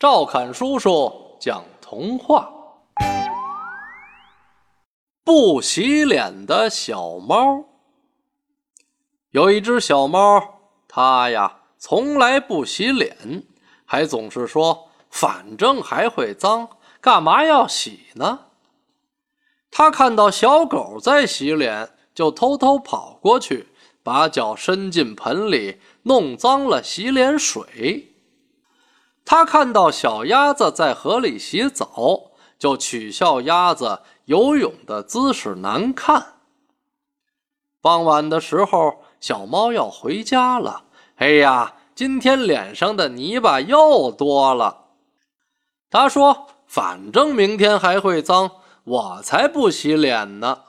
赵侃叔叔讲童话：不洗脸的小猫。有一只小猫，它呀从来不洗脸，还总是说：“反正还会脏，干嘛要洗呢？”它看到小狗在洗脸，就偷偷跑过去，把脚伸进盆里，弄脏了洗脸水。他看到小鸭子在河里洗澡，就取笑鸭子游泳的姿势难看。傍晚的时候，小猫要回家了。哎呀，今天脸上的泥巴又多了。他说：“反正明天还会脏，我才不洗脸呢。”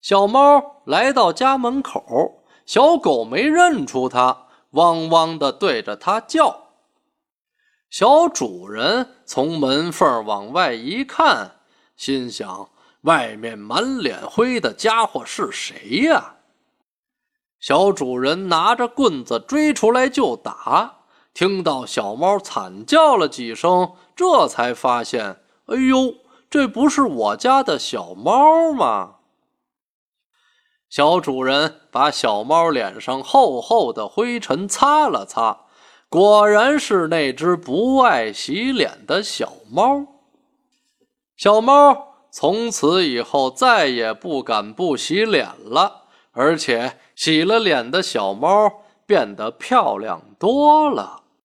小猫来到家门口，小狗没认出它，汪汪地对着它叫。小主人从门缝往外一看，心想：“外面满脸灰的家伙是谁呀？”小主人拿着棍子追出来就打，听到小猫惨叫了几声，这才发现：“哎呦，这不是我家的小猫吗？”小主人把小猫脸上厚厚的灰尘擦了擦。果然是那只不爱洗脸的小猫。小猫从此以后再也不敢不洗脸了，而且洗了脸的小猫变得漂亮多了。